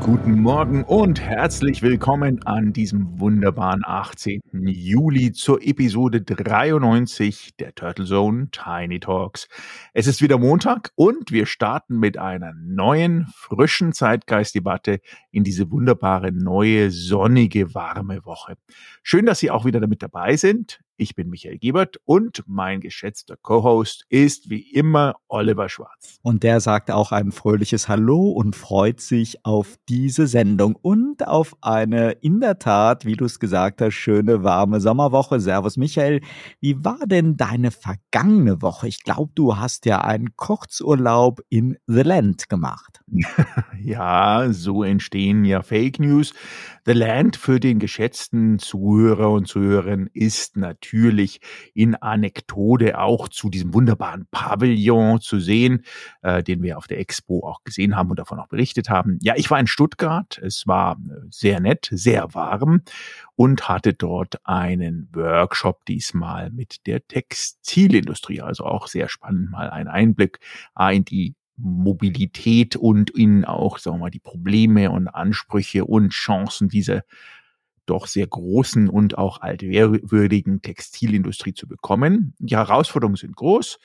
Guten Morgen und herzlich willkommen an diesem wunderbaren 18. Juli zur Episode 93 der Turtle Zone Tiny Talks. Es ist wieder Montag und wir starten mit einer neuen, frischen Zeitgeistdebatte in diese wunderbare, neue, sonnige, warme Woche. Schön, dass Sie auch wieder damit dabei sind. Ich bin Michael Gebert und mein geschätzter Co-Host ist wie immer Oliver Schwarz. Und der sagt auch ein fröhliches Hallo und freut sich auf diese Sendung und auf eine in der Tat, wie du es gesagt hast, schöne warme Sommerwoche. Servus Michael. Wie war denn deine vergangene Woche? Ich glaube, du hast ja einen Kurzurlaub in The Land gemacht. ja, so entstehen ja Fake News. The Land für den geschätzten Zuhörer und Zuhörerinnen ist natürlich in Anekdote auch zu diesem wunderbaren Pavillon zu sehen, äh, den wir auf der Expo auch gesehen haben und davon auch berichtet haben. Ja, ich war in Stuttgart. Es war äh, sehr nett, sehr warm und hatte dort einen Workshop diesmal mit der Textilindustrie. Also auch sehr spannend, mal ein Einblick in die Mobilität und in auch, sagen wir mal, die Probleme und Ansprüche und Chancen dieser doch sehr großen und auch altwürdigen Textilindustrie zu bekommen. Die Herausforderungen sind groß.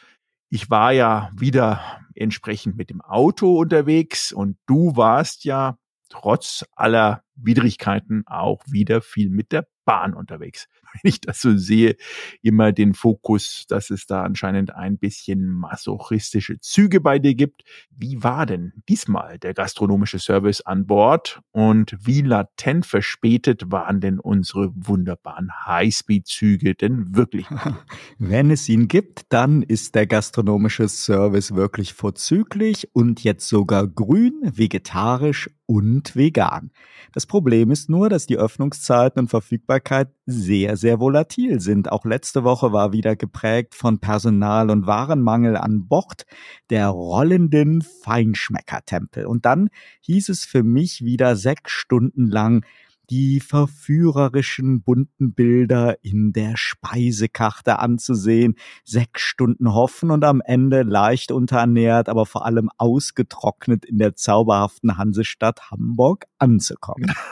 Ich war ja wieder entsprechend mit dem Auto unterwegs und du warst ja trotz aller Widrigkeiten auch wieder viel mit der Bahn unterwegs. Wenn ich das so sehe, immer den Fokus, dass es da anscheinend ein bisschen masochistische Züge bei dir gibt. Wie war denn diesmal der gastronomische Service an Bord und wie latent verspätet waren denn unsere wunderbaren Highspeed-Züge denn wirklich? Wenn es ihn gibt, dann ist der gastronomische Service wirklich vorzüglich und jetzt sogar grün, vegetarisch und vegan. Das Problem ist nur, dass die Öffnungszeiten und Verfügbarkeit sehr, sehr volatil sind. Auch letzte Woche war wieder geprägt von Personal- und Warenmangel an Bord der rollenden Feinschmeckertempel. Und dann hieß es für mich wieder sechs Stunden lang, die verführerischen bunten Bilder in der Speisekarte anzusehen, sechs Stunden hoffen und am Ende leicht unterernährt, aber vor allem ausgetrocknet in der zauberhaften Hansestadt Hamburg anzukommen.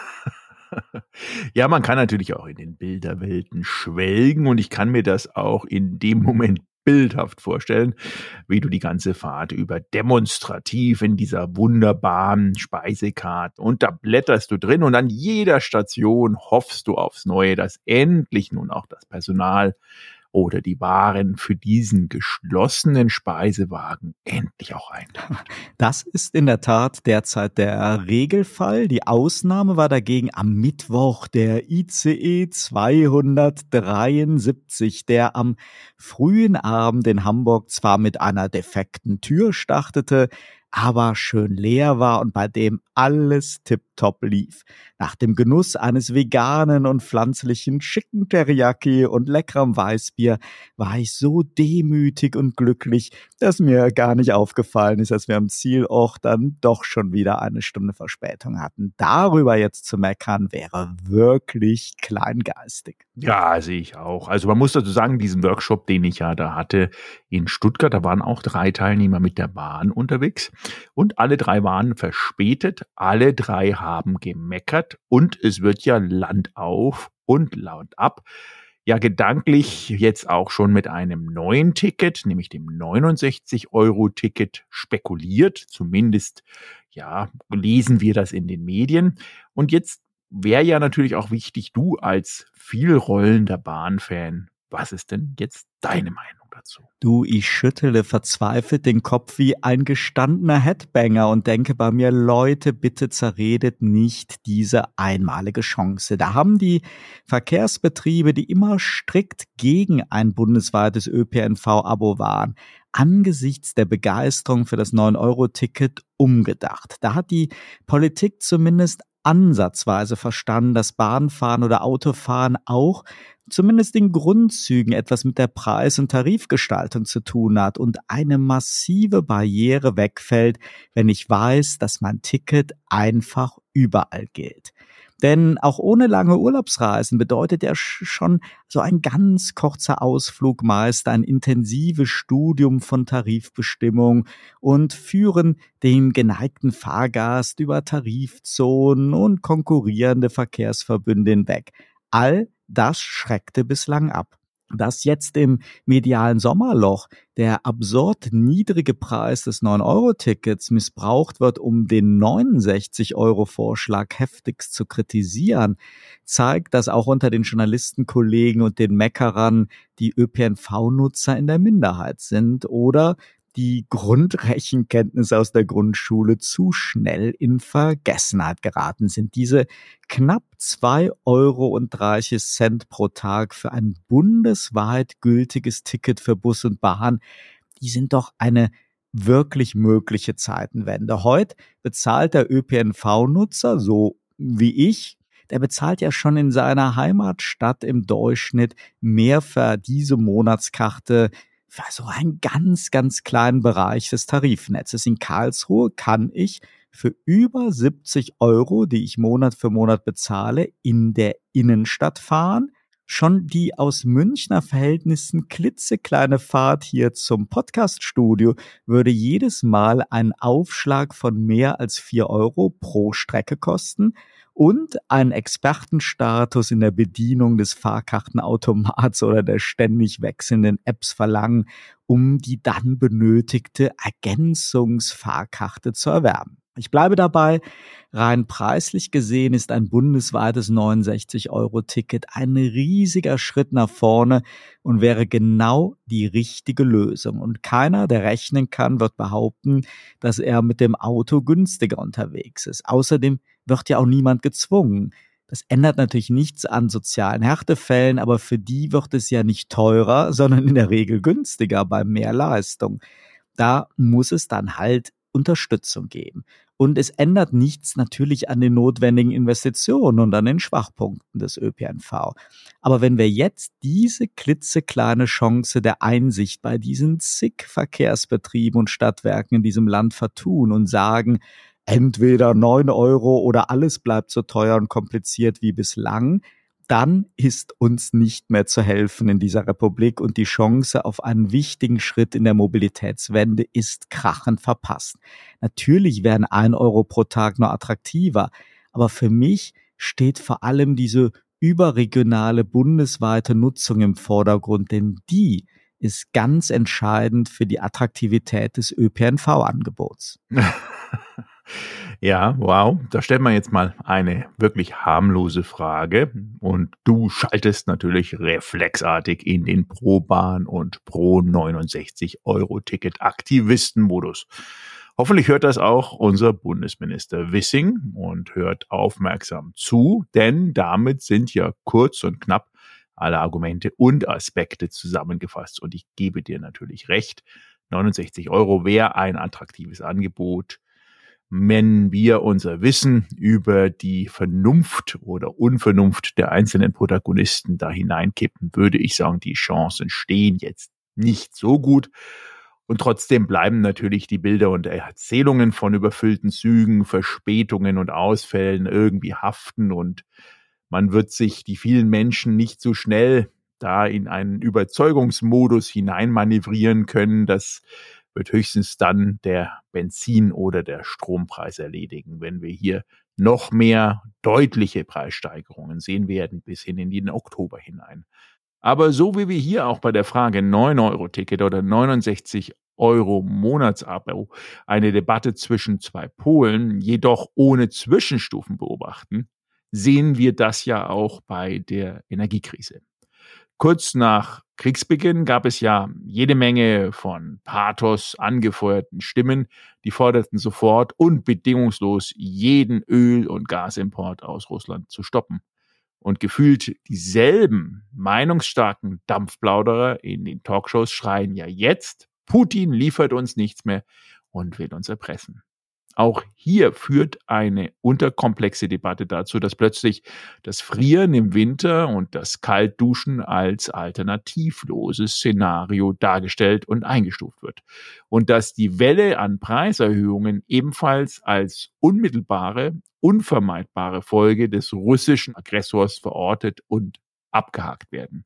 Ja, man kann natürlich auch in den Bilderwelten schwelgen und ich kann mir das auch in dem Moment bildhaft vorstellen, wie du die ganze Fahrt über demonstrativ in dieser wunderbaren Speisekarte und da blätterst du drin und an jeder Station hoffst du aufs Neue, dass endlich nun auch das Personal oder die Waren für diesen geschlossenen Speisewagen endlich auch ein. Das ist in der Tat derzeit der Regelfall. Die Ausnahme war dagegen am Mittwoch der ICE 273, der am frühen Abend in Hamburg zwar mit einer defekten Tür startete, aber schön leer war und bei dem alles tiptop lief. Nach dem Genuss eines veganen und pflanzlichen Chicken Teriyaki und leckerem Weißbier war ich so demütig und glücklich, dass mir gar nicht aufgefallen ist, dass wir am Zielort dann doch schon wieder eine Stunde Verspätung hatten. Darüber jetzt zu meckern wäre wirklich kleingeistig. Ja, sehe ich auch. Also man muss dazu sagen, diesen Workshop, den ich ja da hatte in Stuttgart, da waren auch drei Teilnehmer mit der Bahn unterwegs und alle drei waren verspätet alle drei haben gemeckert und es wird ja Land auf und Land ab. Ja, gedanklich jetzt auch schon mit einem neuen Ticket, nämlich dem 69-Euro-Ticket spekuliert. Zumindest, ja, lesen wir das in den Medien. Und jetzt wäre ja natürlich auch wichtig, du als vielrollender Bahnfan, was ist denn jetzt deine Meinung? Dazu? Du, ich schüttele verzweifelt den Kopf wie ein gestandener Headbanger und denke bei mir, Leute, bitte zerredet nicht diese einmalige Chance. Da haben die Verkehrsbetriebe, die immer strikt gegen ein bundesweites ÖPNV-Abo waren, angesichts der Begeisterung für das 9-Euro-Ticket umgedacht. Da hat die Politik zumindest ansatzweise verstanden, dass Bahnfahren oder Autofahren auch zumindest in Grundzügen etwas mit der Preis- und Tarifgestaltung zu tun hat und eine massive Barriere wegfällt, wenn ich weiß, dass mein Ticket einfach überall gilt. Denn auch ohne lange Urlaubsreisen bedeutet ja schon so ein ganz kurzer Ausflug meist ein intensives Studium von Tarifbestimmung und führen den geneigten Fahrgast über Tarifzonen und konkurrierende Verkehrsverbünde hinweg. All das schreckte bislang ab. Dass jetzt im medialen Sommerloch der absurd niedrige Preis des 9-Euro-Tickets missbraucht wird, um den 69-Euro-Vorschlag heftigst zu kritisieren, zeigt, dass auch unter den Journalistenkollegen und den Meckerern die ÖPNV-Nutzer in der Minderheit sind oder die Grundrechenkenntnisse aus der Grundschule zu schnell in Vergessenheit geraten sind. Diese knapp zwei Euro und 30 Cent pro Tag für ein bundesweit gültiges Ticket für Bus und Bahn, die sind doch eine wirklich mögliche Zeitenwende. Heute bezahlt der ÖPNV-Nutzer, so wie ich, der bezahlt ja schon in seiner Heimatstadt im Durchschnitt mehr für diese Monatskarte für so einen ganz, ganz kleinen Bereich des Tarifnetzes. In Karlsruhe kann ich für über 70 Euro, die ich Monat für Monat bezahle, in der Innenstadt fahren. Schon die aus Münchner Verhältnissen klitzekleine Fahrt hier zum Podcaststudio würde jedes Mal einen Aufschlag von mehr als 4 Euro pro Strecke kosten und einen Expertenstatus in der Bedienung des Fahrkartenautomats oder der ständig wechselnden Apps verlangen, um die dann benötigte Ergänzungsfahrkarte zu erwerben. Ich bleibe dabei, rein preislich gesehen ist ein bundesweites 69-Euro-Ticket ein riesiger Schritt nach vorne und wäre genau die richtige Lösung. Und keiner, der rechnen kann, wird behaupten, dass er mit dem Auto günstiger unterwegs ist. Außerdem wird ja auch niemand gezwungen. Das ändert natürlich nichts an sozialen Härtefällen, aber für die wird es ja nicht teurer, sondern in der Regel günstiger bei mehr Leistung. Da muss es dann halt Unterstützung geben. Und es ändert nichts natürlich an den notwendigen Investitionen und an den Schwachpunkten des ÖPNV. Aber wenn wir jetzt diese klitzekleine Chance der Einsicht bei diesen zig Verkehrsbetrieben und Stadtwerken in diesem Land vertun und sagen, entweder neun Euro oder alles bleibt so teuer und kompliziert wie bislang, dann ist uns nicht mehr zu helfen in dieser Republik und die Chance auf einen wichtigen Schritt in der Mobilitätswende ist krachend verpasst. Natürlich werden ein Euro pro Tag nur attraktiver, aber für mich steht vor allem diese überregionale bundesweite Nutzung im Vordergrund, denn die ist ganz entscheidend für die Attraktivität des ÖPNV-Angebots. Ja, wow. Da stellt man jetzt mal eine wirklich harmlose Frage und du schaltest natürlich reflexartig in den Pro-Bahn und Pro 69 Euro Ticket Aktivistenmodus. Hoffentlich hört das auch unser Bundesminister Wissing und hört aufmerksam zu, denn damit sind ja kurz und knapp alle Argumente und Aspekte zusammengefasst. Und ich gebe dir natürlich recht. 69 Euro wäre ein attraktives Angebot wenn wir unser Wissen über die Vernunft oder Unvernunft der einzelnen Protagonisten da hineinkippen, würde ich sagen, die Chancen stehen jetzt nicht so gut. Und trotzdem bleiben natürlich die Bilder und Erzählungen von überfüllten Zügen, Verspätungen und Ausfällen irgendwie haften und man wird sich die vielen Menschen nicht so schnell da in einen Überzeugungsmodus hineinmanövrieren können, dass wird höchstens dann der Benzin- oder der Strompreis erledigen, wenn wir hier noch mehr deutliche Preissteigerungen sehen werden bis hin in den Oktober hinein. Aber so wie wir hier auch bei der Frage 9-Euro-Ticket oder 69 Euro Monatsabo eine Debatte zwischen zwei Polen, jedoch ohne Zwischenstufen beobachten, sehen wir das ja auch bei der Energiekrise. Kurz nach Kriegsbeginn gab es ja jede Menge von Pathos angefeuerten Stimmen, die forderten sofort und bedingungslos jeden Öl- und Gasimport aus Russland zu stoppen. Und gefühlt dieselben meinungsstarken Dampfplauderer in den Talkshows schreien ja jetzt, Putin liefert uns nichts mehr und will uns erpressen. Auch hier führt eine unterkomplexe Debatte dazu, dass plötzlich das Frieren im Winter und das Kaltduschen als alternativloses Szenario dargestellt und eingestuft wird. Und dass die Welle an Preiserhöhungen ebenfalls als unmittelbare unvermeidbare Folge des russischen Aggressors verortet und abgehakt werden.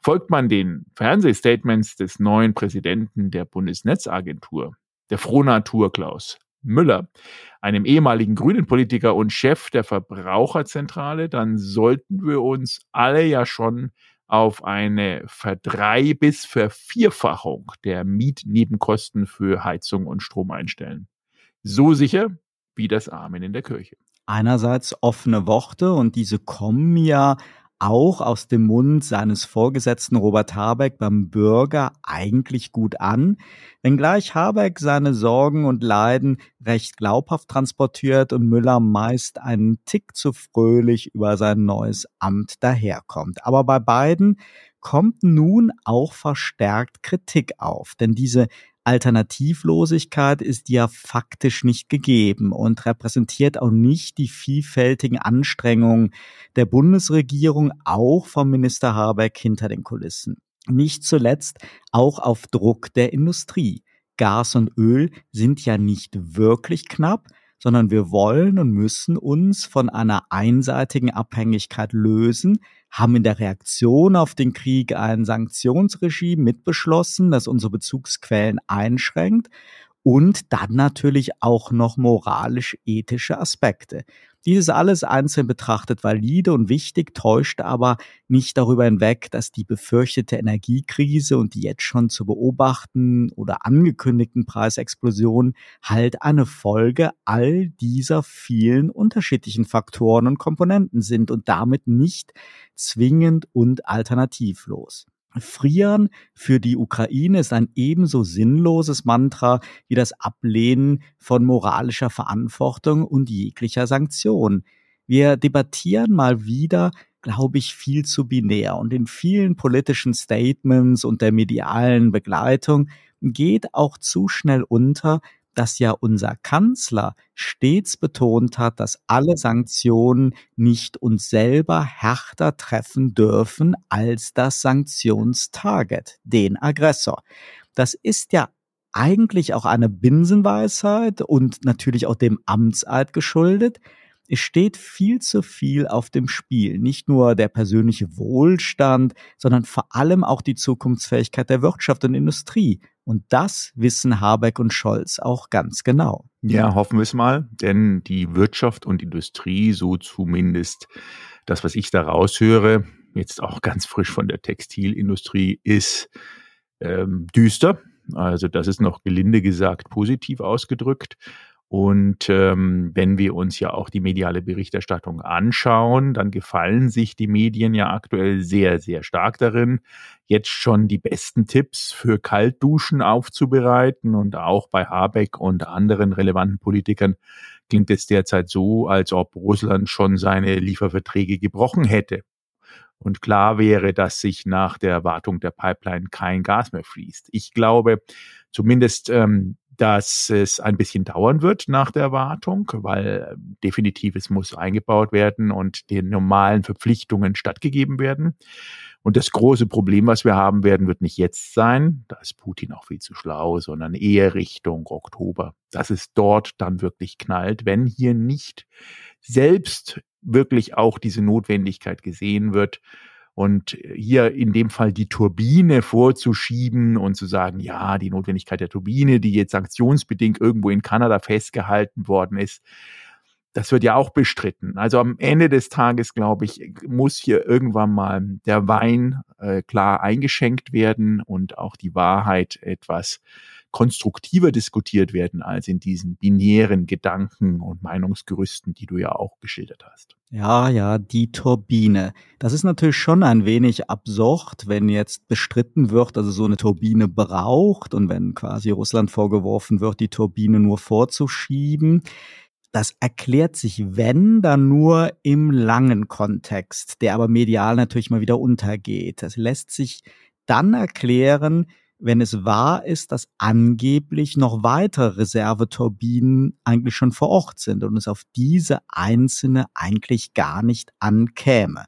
Folgt man den Fernsehstatements des neuen Präsidenten der Bundesnetzagentur, der Frohnatur Klaus Müller, einem ehemaligen grünen Politiker und Chef der Verbraucherzentrale, dann sollten wir uns alle ja schon auf eine Verdrei- bis Vervierfachung der Mietnebenkosten für Heizung und Strom einstellen. So sicher wie das Amen in der Kirche. Einerseits offene Worte und diese kommen ja auch aus dem Mund seines Vorgesetzten Robert Habeck beim Bürger eigentlich gut an, wenngleich Habeck seine Sorgen und Leiden recht glaubhaft transportiert und Müller meist einen Tick zu fröhlich über sein neues Amt daherkommt. Aber bei beiden kommt nun auch verstärkt Kritik auf, denn diese Alternativlosigkeit ist ja faktisch nicht gegeben und repräsentiert auch nicht die vielfältigen Anstrengungen der Bundesregierung, auch vom Minister Habeck hinter den Kulissen. Nicht zuletzt auch auf Druck der Industrie. Gas und Öl sind ja nicht wirklich knapp, sondern wir wollen und müssen uns von einer einseitigen Abhängigkeit lösen, haben in der Reaktion auf den Krieg ein Sanktionsregime mitbeschlossen, das unsere Bezugsquellen einschränkt und dann natürlich auch noch moralisch-ethische Aspekte. Dieses alles einzeln betrachtet valide und wichtig, täuscht aber nicht darüber hinweg, dass die befürchtete Energiekrise und die jetzt schon zu beobachten oder angekündigten Preisexplosionen halt eine Folge all dieser vielen unterschiedlichen Faktoren und Komponenten sind und damit nicht zwingend und alternativlos. Frieren für die Ukraine ist ein ebenso sinnloses Mantra wie das Ablehnen von moralischer Verantwortung und jeglicher Sanktion. Wir debattieren mal wieder, glaube ich, viel zu binär und in vielen politischen Statements und der medialen Begleitung geht auch zu schnell unter, dass ja unser Kanzler stets betont hat, dass alle Sanktionen nicht uns selber härter treffen dürfen als das Sanktionstarget, den Aggressor. Das ist ja eigentlich auch eine Binsenweisheit und natürlich auch dem Amtseid geschuldet. Es steht viel zu viel auf dem Spiel. Nicht nur der persönliche Wohlstand, sondern vor allem auch die Zukunftsfähigkeit der Wirtschaft und Industrie. Und das wissen Habeck und Scholz auch ganz genau. Ja, hoffen wir es mal, denn die Wirtschaft und Industrie, so zumindest das, was ich da raushöre, jetzt auch ganz frisch von der Textilindustrie, ist ähm, düster. Also das ist noch gelinde gesagt positiv ausgedrückt. Und ähm, wenn wir uns ja auch die mediale Berichterstattung anschauen, dann gefallen sich die Medien ja aktuell sehr, sehr stark darin, jetzt schon die besten Tipps für Kaltduschen aufzubereiten. Und auch bei Habeck und anderen relevanten Politikern klingt es derzeit so, als ob Russland schon seine Lieferverträge gebrochen hätte. Und klar wäre, dass sich nach der Wartung der Pipeline kein Gas mehr fließt. Ich glaube, zumindest ähm, dass es ein bisschen dauern wird nach der Wartung, weil äh, definitiv es muss eingebaut werden und den normalen Verpflichtungen stattgegeben werden. Und das große Problem, was wir haben werden, wird nicht jetzt sein, da ist Putin auch viel zu schlau, sondern eher Richtung Oktober, dass es dort dann wirklich knallt, wenn hier nicht selbst wirklich auch diese Notwendigkeit gesehen wird, und hier in dem Fall die Turbine vorzuschieben und zu sagen, ja, die Notwendigkeit der Turbine, die jetzt sanktionsbedingt irgendwo in Kanada festgehalten worden ist, das wird ja auch bestritten. Also am Ende des Tages, glaube ich, muss hier irgendwann mal der Wein äh, klar eingeschenkt werden und auch die Wahrheit etwas konstruktiver diskutiert werden als in diesen binären Gedanken und Meinungsgerüsten, die du ja auch geschildert hast. Ja, ja, die Turbine. Das ist natürlich schon ein wenig absurd, wenn jetzt bestritten wird, dass es so eine Turbine braucht und wenn quasi Russland vorgeworfen wird, die Turbine nur vorzuschieben. Das erklärt sich, wenn, dann nur im langen Kontext, der aber medial natürlich mal wieder untergeht. Das lässt sich dann erklären, wenn es wahr ist, dass angeblich noch weitere Reserveturbinen eigentlich schon vor Ort sind und es auf diese einzelne eigentlich gar nicht ankäme.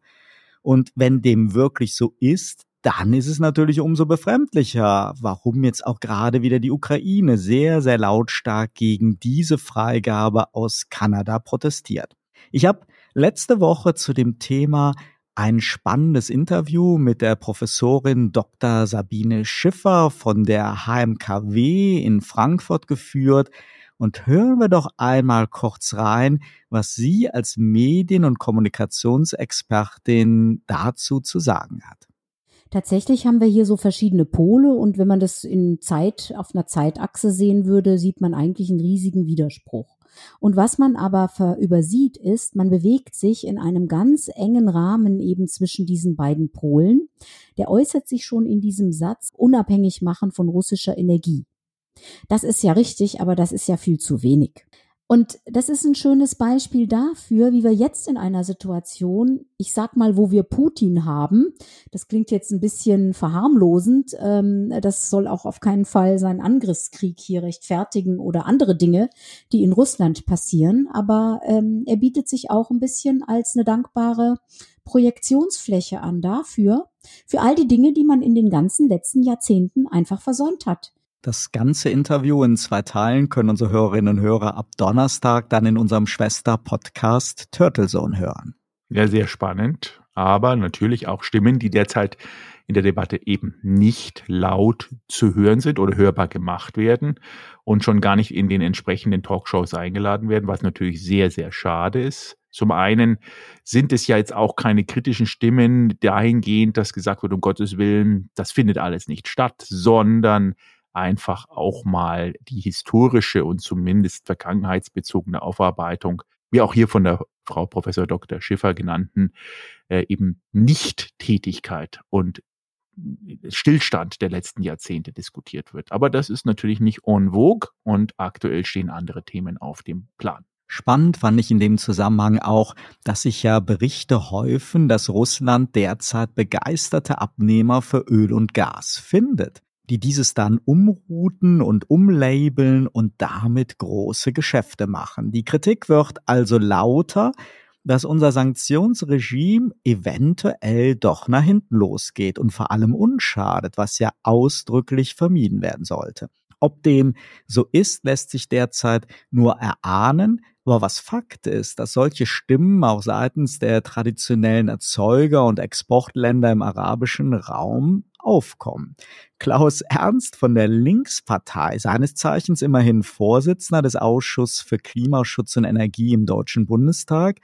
Und wenn dem wirklich so ist, dann ist es natürlich umso befremdlicher, warum jetzt auch gerade wieder die Ukraine sehr, sehr lautstark gegen diese Freigabe aus Kanada protestiert. Ich habe letzte Woche zu dem Thema ein spannendes Interview mit der Professorin Dr. Sabine Schiffer von der HMKW in Frankfurt geführt. Und hören wir doch einmal kurz rein, was sie als Medien- und Kommunikationsexpertin dazu zu sagen hat. Tatsächlich haben wir hier so verschiedene Pole und wenn man das in Zeit, auf einer Zeitachse sehen würde, sieht man eigentlich einen riesigen Widerspruch. Und was man aber übersieht, ist, man bewegt sich in einem ganz engen Rahmen eben zwischen diesen beiden Polen. Der äußert sich schon in diesem Satz unabhängig machen von russischer Energie. Das ist ja richtig, aber das ist ja viel zu wenig. Und das ist ein schönes Beispiel dafür, wie wir jetzt in einer Situation, ich sag mal, wo wir Putin haben, das klingt jetzt ein bisschen verharmlosend, ähm, das soll auch auf keinen Fall seinen Angriffskrieg hier rechtfertigen oder andere Dinge, die in Russland passieren, aber ähm, er bietet sich auch ein bisschen als eine dankbare Projektionsfläche an dafür, für all die Dinge, die man in den ganzen letzten Jahrzehnten einfach versäumt hat. Das ganze Interview in zwei Teilen können unsere Hörerinnen und Hörer ab Donnerstag dann in unserem Schwester-Podcast Turtle Zone hören. Ja, sehr spannend, aber natürlich auch Stimmen, die derzeit in der Debatte eben nicht laut zu hören sind oder hörbar gemacht werden und schon gar nicht in den entsprechenden Talkshows eingeladen werden, was natürlich sehr, sehr schade ist. Zum einen sind es ja jetzt auch keine kritischen Stimmen dahingehend, dass gesagt wird, um Gottes Willen, das findet alles nicht statt, sondern einfach auch mal die historische und zumindest vergangenheitsbezogene Aufarbeitung, wie auch hier von der Frau Professor Dr. Schiffer genannten, äh, eben Nicht-Tätigkeit und Stillstand der letzten Jahrzehnte diskutiert wird. Aber das ist natürlich nicht en vogue und aktuell stehen andere Themen auf dem Plan. Spannend fand ich in dem Zusammenhang auch, dass sich ja Berichte häufen, dass Russland derzeit begeisterte Abnehmer für Öl und Gas findet die dieses dann umrouten und umlabeln und damit große Geschäfte machen. Die Kritik wird also lauter, dass unser Sanktionsregime eventuell doch nach hinten losgeht und vor allem unschadet, was ja ausdrücklich vermieden werden sollte. Ob dem so ist, lässt sich derzeit nur erahnen, aber was Fakt ist, dass solche Stimmen auch seitens der traditionellen Erzeuger und Exportländer im arabischen Raum aufkommen. Klaus Ernst von der Linkspartei, seines Zeichens immerhin Vorsitzender des Ausschusses für Klimaschutz und Energie im Deutschen Bundestag,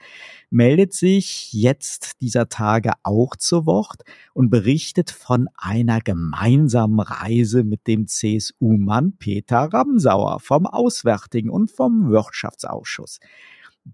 meldet sich jetzt dieser Tage auch zu Wort und berichtet von einer gemeinsamen Reise mit dem CSU-Mann Peter Ramsauer vom Auswärtigen und vom Wirtschaftsausschuss.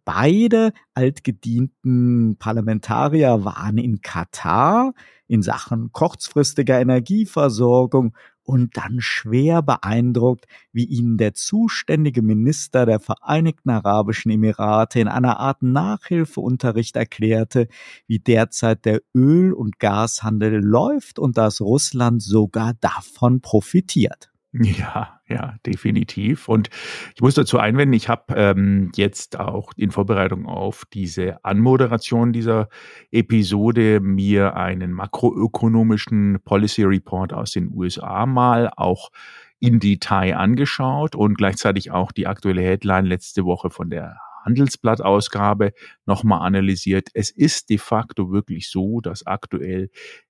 Beide altgedienten Parlamentarier waren in Katar in Sachen kurzfristiger Energieversorgung und dann schwer beeindruckt, wie ihnen der zuständige Minister der Vereinigten Arabischen Emirate in einer Art Nachhilfeunterricht erklärte, wie derzeit der Öl- und Gashandel läuft und dass Russland sogar davon profitiert. Ja, ja, definitiv. Und ich muss dazu einwenden, ich habe ähm, jetzt auch in Vorbereitung auf diese Anmoderation dieser Episode mir einen makroökonomischen Policy Report aus den USA mal auch in Detail angeschaut und gleichzeitig auch die aktuelle Headline letzte Woche von der Handelsblatt-Ausgabe nochmal analysiert. Es ist de facto wirklich so, dass aktuell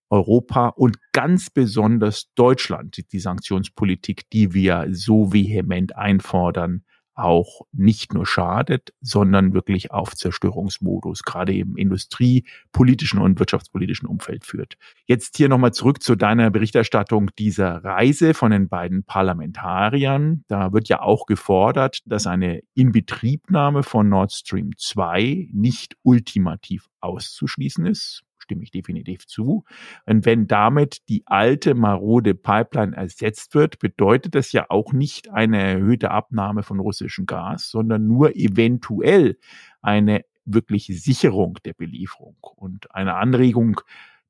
Europa und ganz besonders Deutschland die Sanktionspolitik, die wir so vehement einfordern, auch nicht nur schadet, sondern wirklich auf Zerstörungsmodus, gerade im industriepolitischen und wirtschaftspolitischen Umfeld führt. Jetzt hier nochmal zurück zu deiner Berichterstattung dieser Reise von den beiden Parlamentariern. Da wird ja auch gefordert, dass eine Inbetriebnahme von Nord Stream 2 nicht ultimativ auszuschließen ist stimme ich definitiv zu. Und wenn damit die alte marode Pipeline ersetzt wird, bedeutet das ja auch nicht eine erhöhte Abnahme von russischem Gas, sondern nur eventuell eine wirkliche Sicherung der Belieferung und eine Anregung,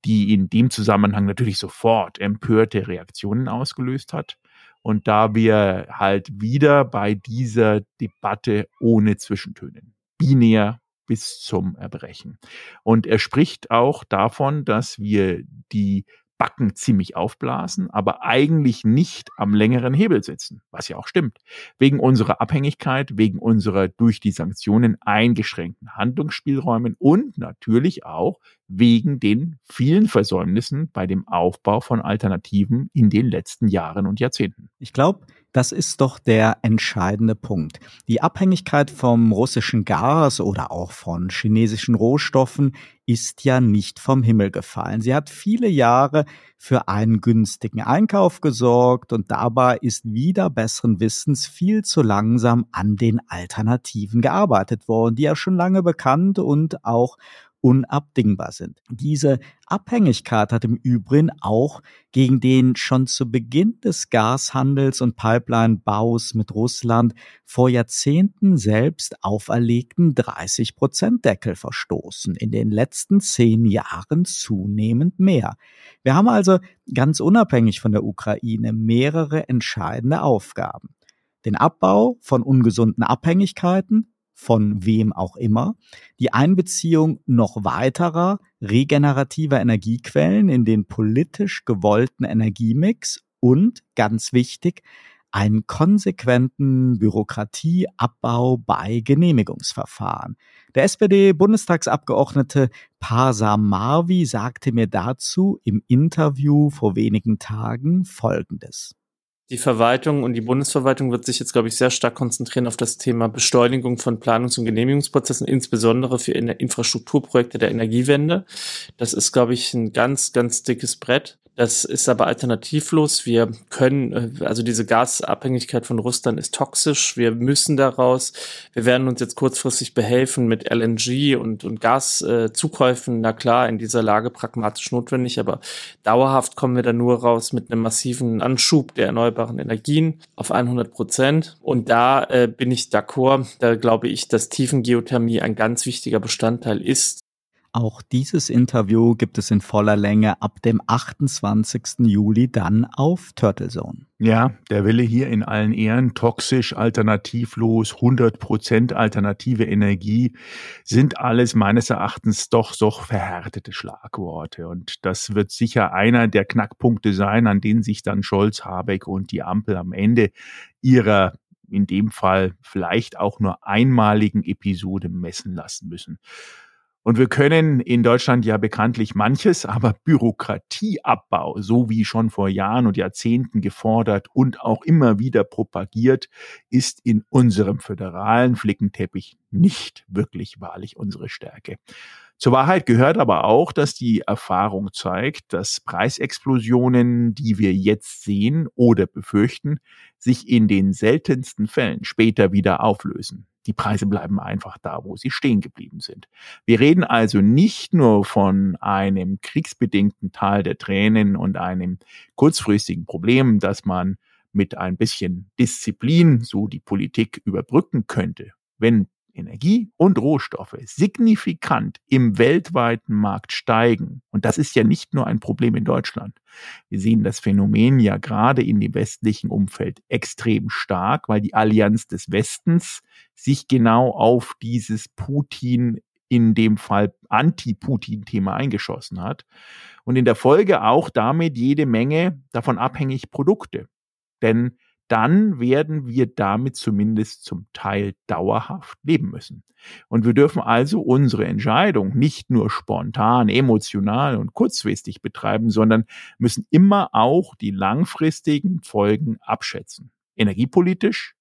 die in dem Zusammenhang natürlich sofort empörte Reaktionen ausgelöst hat. Und da wir halt wieder bei dieser Debatte ohne Zwischentönen binär bis zum Erbrechen. Und er spricht auch davon, dass wir die Backen ziemlich aufblasen, aber eigentlich nicht am längeren Hebel sitzen, was ja auch stimmt. Wegen unserer Abhängigkeit, wegen unserer durch die Sanktionen eingeschränkten Handlungsspielräumen und natürlich auch wegen den vielen Versäumnissen bei dem Aufbau von Alternativen in den letzten Jahren und Jahrzehnten. Ich glaube, das ist doch der entscheidende Punkt. Die Abhängigkeit vom russischen Gas oder auch von chinesischen Rohstoffen ist ja nicht vom Himmel gefallen. Sie hat viele Jahre für einen günstigen Einkauf gesorgt und dabei ist wieder besseren Wissens viel zu langsam an den Alternativen gearbeitet worden, die ja schon lange bekannt und auch unabdingbar sind. Diese Abhängigkeit hat im Übrigen auch gegen den schon zu Beginn des Gashandels und Pipeline-Baus mit Russland vor Jahrzehnten selbst auferlegten 30-Prozent-Deckel verstoßen. In den letzten zehn Jahren zunehmend mehr. Wir haben also ganz unabhängig von der Ukraine mehrere entscheidende Aufgaben. Den Abbau von ungesunden Abhängigkeiten, von wem auch immer, die Einbeziehung noch weiterer regenerativer Energiequellen in den politisch gewollten Energiemix und, ganz wichtig, einen konsequenten Bürokratieabbau bei Genehmigungsverfahren. Der SPD-Bundestagsabgeordnete Pasam Marvi sagte mir dazu im Interview vor wenigen Tagen Folgendes. Die Verwaltung und die Bundesverwaltung wird sich jetzt, glaube ich, sehr stark konzentrieren auf das Thema Beschleunigung von Planungs- und Genehmigungsprozessen, insbesondere für Infrastrukturprojekte der Energiewende. Das ist, glaube ich, ein ganz, ganz dickes Brett. Das ist aber alternativlos. Wir können, äh, also diese Gasabhängigkeit von Russland ist toxisch. Wir müssen daraus. Wir werden uns jetzt kurzfristig behelfen mit LNG und, und Gaszukäufen. Äh, Na klar, in dieser Lage pragmatisch notwendig, aber dauerhaft kommen wir da nur raus mit einem massiven Anschub der erneuerbaren Energien auf 100 Prozent. Und da äh, bin ich d'accord. Da glaube ich, dass Tiefengeothermie ein ganz wichtiger Bestandteil ist auch dieses Interview gibt es in voller Länge ab dem 28. Juli dann auf Turtle Zone. Ja, der Wille hier in allen Ehren, toxisch, alternativlos, 100% alternative Energie, sind alles meines Erachtens doch so verhärtete Schlagworte. Und das wird sicher einer der Knackpunkte sein, an denen sich dann Scholz, Habeck und die Ampel am Ende ihrer in dem Fall vielleicht auch nur einmaligen Episode messen lassen müssen. Und wir können in Deutschland ja bekanntlich manches, aber Bürokratieabbau, so wie schon vor Jahren und Jahrzehnten gefordert und auch immer wieder propagiert, ist in unserem föderalen Flickenteppich nicht wirklich wahrlich unsere Stärke. Zur Wahrheit gehört aber auch, dass die Erfahrung zeigt, dass Preisexplosionen, die wir jetzt sehen oder befürchten, sich in den seltensten Fällen später wieder auflösen. Die Preise bleiben einfach da, wo sie stehen geblieben sind. Wir reden also nicht nur von einem kriegsbedingten Tal der Tränen und einem kurzfristigen Problem, das man mit ein bisschen Disziplin so die Politik überbrücken könnte, wenn Energie und Rohstoffe signifikant im weltweiten Markt steigen, und das ist ja nicht nur ein Problem in Deutschland, wir sehen das Phänomen ja gerade in dem westlichen Umfeld extrem stark, weil die Allianz des Westens sich genau auf dieses Putin in dem Fall Anti-Putin-Thema eingeschossen hat. Und in der Folge auch damit jede Menge davon abhängig Produkte. Denn dann werden wir damit zumindest zum Teil dauerhaft leben müssen. Und wir dürfen also unsere Entscheidung nicht nur spontan, emotional und kurzfristig betreiben, sondern müssen immer auch die langfristigen Folgen abschätzen. Energiepolitisch,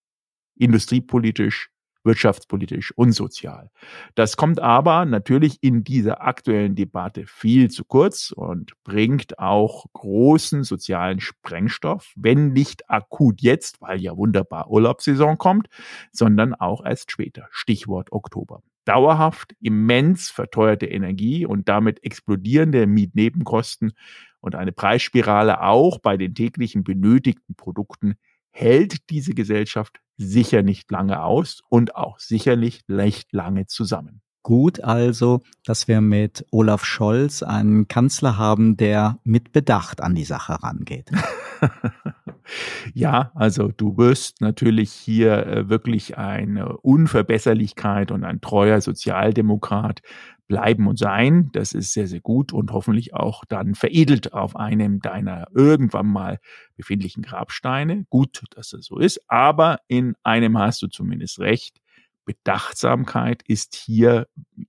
industriepolitisch, wirtschaftspolitisch und sozial. Das kommt aber natürlich in dieser aktuellen Debatte viel zu kurz und bringt auch großen sozialen Sprengstoff, wenn nicht akut jetzt, weil ja wunderbar Urlaubssaison kommt, sondern auch erst später. Stichwort Oktober dauerhaft immens verteuerte Energie und damit explodierende Mietnebenkosten und eine Preisspirale auch bei den täglichen benötigten Produkten hält diese Gesellschaft sicher nicht lange aus und auch sicherlich nicht lange zusammen. Gut also, dass wir mit Olaf Scholz einen Kanzler haben, der mit Bedacht an die Sache rangeht. ja, also du wirst natürlich hier äh, wirklich eine Unverbesserlichkeit und ein treuer Sozialdemokrat bleiben und sein. Das ist sehr, sehr gut und hoffentlich auch dann veredelt auf einem deiner irgendwann mal befindlichen Grabsteine. Gut, dass das so ist, aber in einem hast du zumindest recht. Bedachtsamkeit ist hier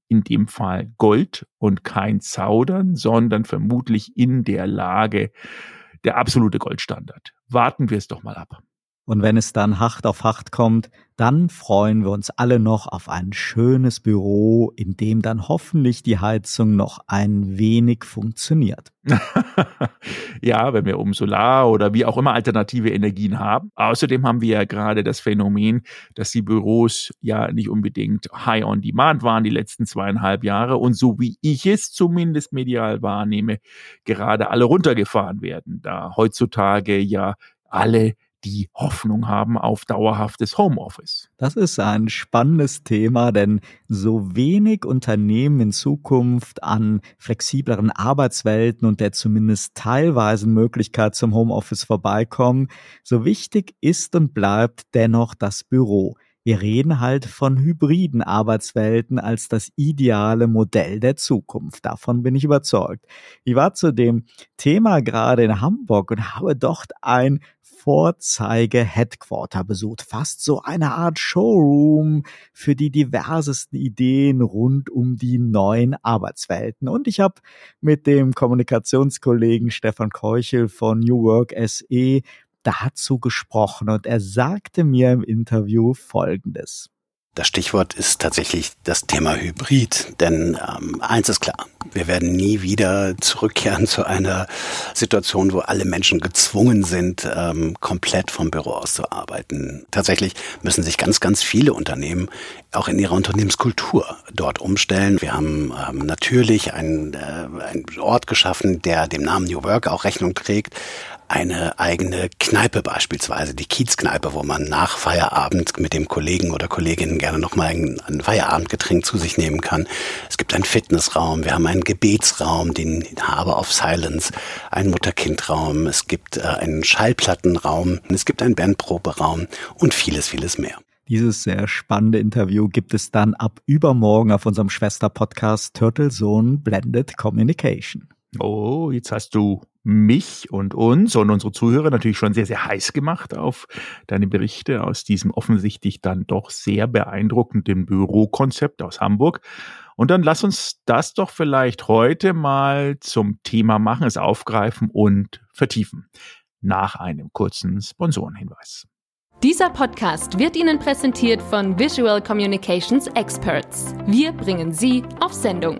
in dem Fall Gold und kein Zaudern, sondern vermutlich in der Lage der absolute Goldstandard. Warten wir es doch mal ab. Und wenn es dann hart auf hart kommt, dann freuen wir uns alle noch auf ein schönes Büro, in dem dann hoffentlich die Heizung noch ein wenig funktioniert. ja, wenn wir um Solar oder wie auch immer alternative Energien haben. Außerdem haben wir ja gerade das Phänomen, dass die Büros ja nicht unbedingt high on demand waren die letzten zweieinhalb Jahre und so wie ich es zumindest medial wahrnehme, gerade alle runtergefahren werden, da heutzutage ja alle die Hoffnung haben auf dauerhaftes Homeoffice. Das ist ein spannendes Thema, denn so wenig Unternehmen in Zukunft an flexibleren Arbeitswelten und der zumindest teilweisen Möglichkeit zum Homeoffice vorbeikommen, so wichtig ist und bleibt dennoch das Büro. Wir reden halt von hybriden Arbeitswelten als das ideale Modell der Zukunft. Davon bin ich überzeugt. Ich war zu dem Thema gerade in Hamburg und habe dort ein Vorzeige-Headquarter besucht. Fast so eine Art Showroom für die diversesten Ideen rund um die neuen Arbeitswelten. Und ich habe mit dem Kommunikationskollegen Stefan Keuchel von New Work SE dazu gesprochen und er sagte mir im Interview Folgendes. Das Stichwort ist tatsächlich das Thema Hybrid. Denn ähm, eins ist klar, wir werden nie wieder zurückkehren zu einer Situation, wo alle Menschen gezwungen sind, ähm, komplett vom Büro aus zu arbeiten. Tatsächlich müssen sich ganz, ganz viele Unternehmen auch in ihrer Unternehmenskultur dort umstellen. Wir haben ähm, natürlich einen, äh, einen Ort geschaffen, der dem Namen New Work auch Rechnung trägt, eine eigene Kneipe beispielsweise, die Kiezkneipe, wo man nach Feierabend mit dem Kollegen oder Kolleginnen gerne nochmal ein, ein Feierabendgetränk zu sich nehmen kann. Es gibt einen Fitnessraum, wir haben einen Gebetsraum, den Haber of Silence, einen Mutter-Kind-Raum, es gibt äh, einen Schallplattenraum, es gibt einen Bandproberaum und vieles, vieles mehr. Dieses sehr spannende Interview gibt es dann ab übermorgen auf unserem Schwester-Podcast Turtle Zone Blended Communication. Oh, jetzt hast du mich und uns und unsere Zuhörer natürlich schon sehr, sehr heiß gemacht auf deine Berichte aus diesem offensichtlich dann doch sehr beeindruckenden Bürokonzept aus Hamburg. Und dann lass uns das doch vielleicht heute mal zum Thema machen, es aufgreifen und vertiefen. Nach einem kurzen Sponsorenhinweis. Dieser Podcast wird Ihnen präsentiert von Visual Communications Experts. Wir bringen Sie auf Sendung.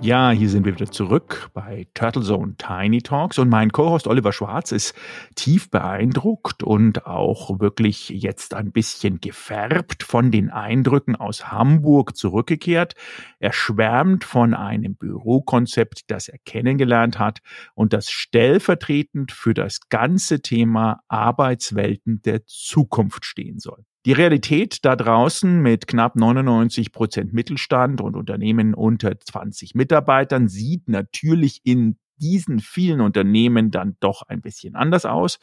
Ja, hier sind wir wieder zurück bei Turtle Zone Tiny Talks und mein Co-Host Oliver Schwarz ist tief beeindruckt und auch wirklich jetzt ein bisschen gefärbt von den Eindrücken aus Hamburg zurückgekehrt. Er schwärmt von einem Bürokonzept, das er kennengelernt hat und das stellvertretend für das ganze Thema Arbeitswelten der Zukunft stehen soll. Die Realität da draußen mit knapp 99 Prozent Mittelstand und Unternehmen unter 20 Mitarbeitern sieht natürlich in diesen vielen Unternehmen dann doch ein bisschen anders aus.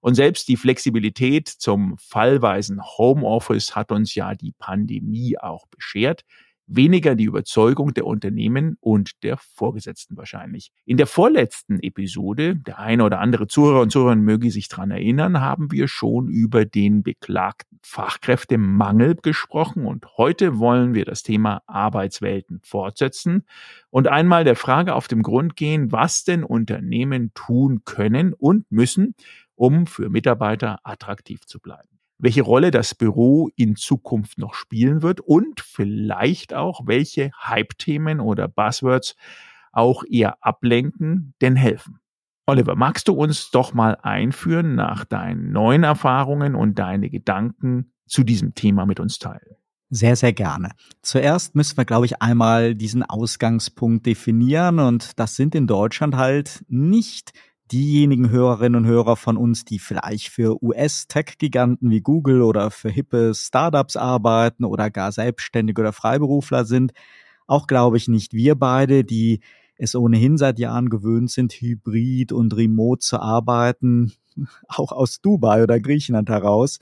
Und selbst die Flexibilität zum fallweisen Homeoffice hat uns ja die Pandemie auch beschert weniger die Überzeugung der Unternehmen und der Vorgesetzten wahrscheinlich. In der vorletzten Episode, der eine oder andere Zuhörer und Zuhörer möge sich dran erinnern, haben wir schon über den beklagten Fachkräftemangel gesprochen und heute wollen wir das Thema Arbeitswelten fortsetzen und einmal der Frage auf den Grund gehen, was denn Unternehmen tun können und müssen, um für Mitarbeiter attraktiv zu bleiben welche Rolle das Büro in Zukunft noch spielen wird und vielleicht auch, welche Hype-Themen oder Buzzwords auch eher ablenken, denn helfen. Oliver, magst du uns doch mal einführen nach deinen neuen Erfahrungen und deine Gedanken zu diesem Thema mit uns teilen? Sehr, sehr gerne. Zuerst müssen wir, glaube ich, einmal diesen Ausgangspunkt definieren und das sind in Deutschland halt nicht diejenigen Hörerinnen und Hörer von uns, die vielleicht für US-Tech-Giganten wie Google oder für hippe Startups arbeiten oder gar selbstständig oder Freiberufler sind. Auch glaube ich nicht wir beide, die es ohnehin seit Jahren gewöhnt sind, hybrid und remote zu arbeiten, auch aus Dubai oder Griechenland heraus.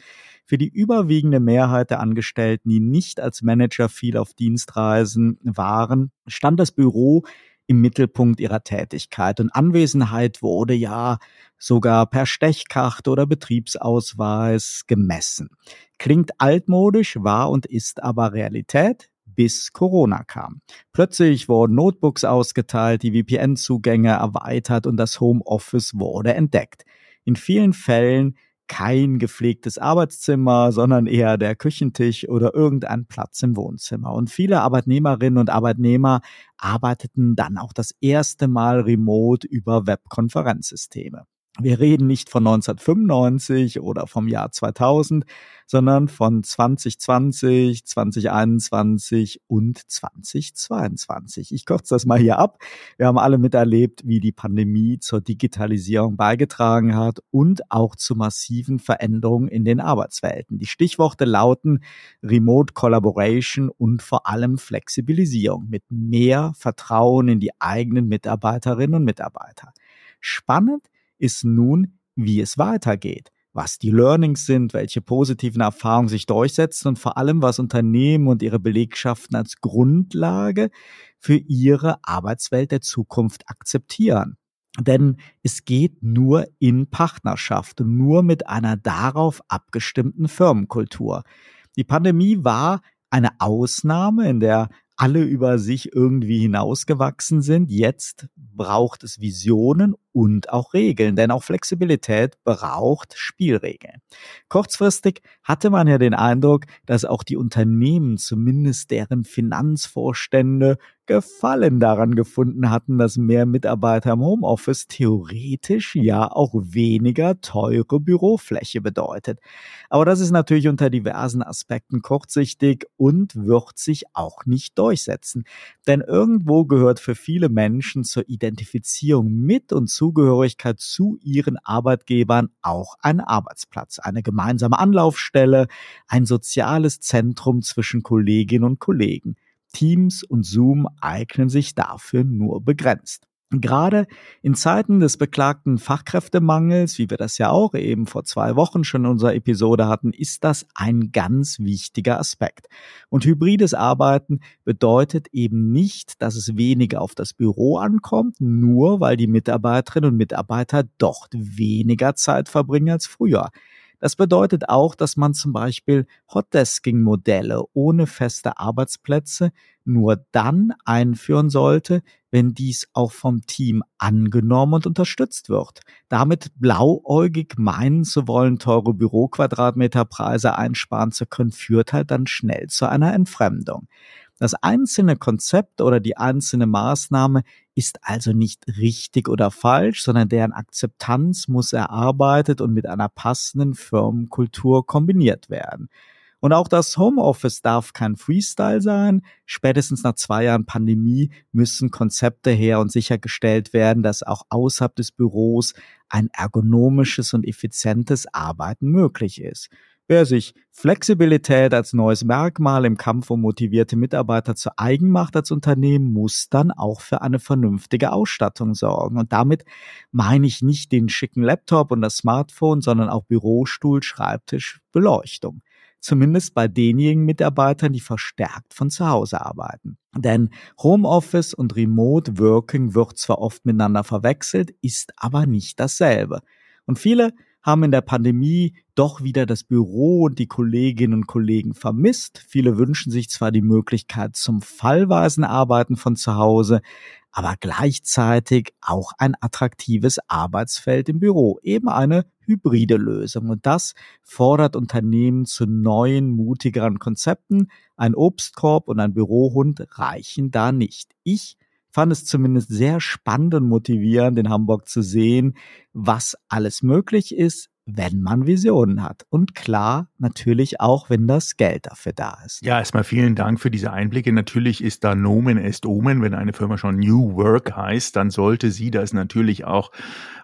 Für die überwiegende Mehrheit der Angestellten, die nicht als Manager viel auf Dienstreisen waren, stand das Büro im Mittelpunkt ihrer Tätigkeit. Und Anwesenheit wurde ja sogar per Stechkarte oder Betriebsausweis gemessen. Klingt altmodisch, war und ist aber Realität bis Corona kam. Plötzlich wurden Notebooks ausgeteilt, die VPN-Zugänge erweitert und das Homeoffice wurde entdeckt. In vielen Fällen kein gepflegtes Arbeitszimmer, sondern eher der Küchentisch oder irgendein Platz im Wohnzimmer. Und viele Arbeitnehmerinnen und Arbeitnehmer arbeiteten dann auch das erste Mal remote über Webkonferenzsysteme. Wir reden nicht von 1995 oder vom Jahr 2000, sondern von 2020, 2021 und 2022. Ich kürze das mal hier ab. Wir haben alle miterlebt, wie die Pandemie zur Digitalisierung beigetragen hat und auch zu massiven Veränderungen in den Arbeitswelten. Die Stichworte lauten Remote Collaboration und vor allem Flexibilisierung mit mehr Vertrauen in die eigenen Mitarbeiterinnen und Mitarbeiter. Spannend ist nun, wie es weitergeht, was die Learnings sind, welche positiven Erfahrungen sich durchsetzen und vor allem, was Unternehmen und ihre Belegschaften als Grundlage für ihre Arbeitswelt der Zukunft akzeptieren. Denn es geht nur in Partnerschaft und nur mit einer darauf abgestimmten Firmenkultur. Die Pandemie war eine Ausnahme, in der alle über sich irgendwie hinausgewachsen sind. Jetzt braucht es Visionen und auch Regeln, denn auch Flexibilität braucht Spielregeln. Kurzfristig hatte man ja den Eindruck, dass auch die Unternehmen, zumindest deren Finanzvorstände, Gefallen daran gefunden hatten, dass mehr Mitarbeiter im Homeoffice theoretisch ja auch weniger teure Bürofläche bedeutet. Aber das ist natürlich unter diversen Aspekten kurzsichtig und wird sich auch nicht durchsetzen. Denn irgendwo gehört für viele Menschen zur Identifizierung mit und Zugehörigkeit zu ihren Arbeitgebern auch ein Arbeitsplatz, eine gemeinsame Anlaufstelle, ein soziales Zentrum zwischen Kolleginnen und Kollegen. Teams und Zoom eignen sich dafür nur begrenzt. Gerade in Zeiten des beklagten Fachkräftemangels, wie wir das ja auch eben vor zwei Wochen schon in unserer Episode hatten, ist das ein ganz wichtiger Aspekt. Und hybrides Arbeiten bedeutet eben nicht, dass es weniger auf das Büro ankommt, nur weil die Mitarbeiterinnen und Mitarbeiter dort weniger Zeit verbringen als früher. Das bedeutet auch, dass man zum Beispiel Hotdesking-Modelle ohne feste Arbeitsplätze nur dann einführen sollte, wenn dies auch vom Team angenommen und unterstützt wird. Damit blauäugig meinen zu wollen, teure Büroquadratmeterpreise einsparen zu können, führt halt dann schnell zu einer Entfremdung. Das einzelne Konzept oder die einzelne Maßnahme ist also nicht richtig oder falsch, sondern deren Akzeptanz muss erarbeitet und mit einer passenden Firmenkultur kombiniert werden. Und auch das Homeoffice darf kein Freestyle sein. Spätestens nach zwei Jahren Pandemie müssen Konzepte her und sichergestellt werden, dass auch außerhalb des Büros ein ergonomisches und effizientes Arbeiten möglich ist. Wer sich Flexibilität als neues Merkmal im Kampf um motivierte Mitarbeiter zu eigen macht als Unternehmen, muss dann auch für eine vernünftige Ausstattung sorgen. Und damit meine ich nicht den schicken Laptop und das Smartphone, sondern auch Bürostuhl, Schreibtisch, Beleuchtung. Zumindest bei denjenigen Mitarbeitern, die verstärkt von zu Hause arbeiten. Denn Homeoffice und Remote Working wird zwar oft miteinander verwechselt, ist aber nicht dasselbe. Und viele haben in der Pandemie doch wieder das Büro und die Kolleginnen und Kollegen vermisst. Viele wünschen sich zwar die Möglichkeit zum fallweisen Arbeiten von zu Hause, aber gleichzeitig auch ein attraktives Arbeitsfeld im Büro, eben eine hybride Lösung. Und das fordert Unternehmen zu neuen, mutigeren Konzepten. Ein Obstkorb und ein Bürohund reichen da nicht. Ich fand es zumindest sehr spannend und motivierend, in Hamburg zu sehen, was alles möglich ist, wenn man Visionen hat. Und klar, natürlich auch, wenn das Geld dafür da ist. Ja, erstmal vielen Dank für diese Einblicke. Natürlich ist da Nomen est Omen. Wenn eine Firma schon New Work heißt, dann sollte sie das natürlich auch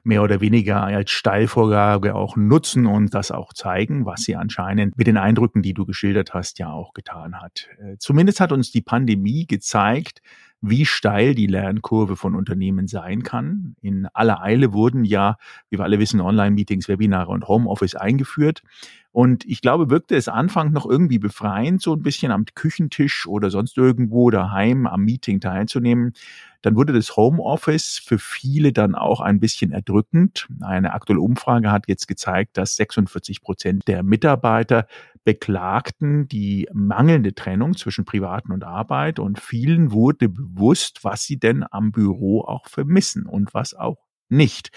mehr oder weniger als Steilvorlage auch nutzen und das auch zeigen, was sie anscheinend mit den Eindrücken, die du geschildert hast, ja auch getan hat. Äh, zumindest hat uns die Pandemie gezeigt, wie steil die Lernkurve von Unternehmen sein kann. In aller Eile wurden ja, wie wir alle wissen, Online-Meetings, Webinare und Homeoffice eingeführt. Und ich glaube, wirkte es Anfang noch irgendwie befreiend, so ein bisschen am Küchentisch oder sonst irgendwo daheim am Meeting teilzunehmen. Dann wurde das Homeoffice für viele dann auch ein bisschen erdrückend. Eine aktuelle Umfrage hat jetzt gezeigt, dass 46 Prozent der Mitarbeiter beklagten die mangelnde Trennung zwischen Privaten und Arbeit und vielen wurde bewusst, was sie denn am Büro auch vermissen und was auch nicht.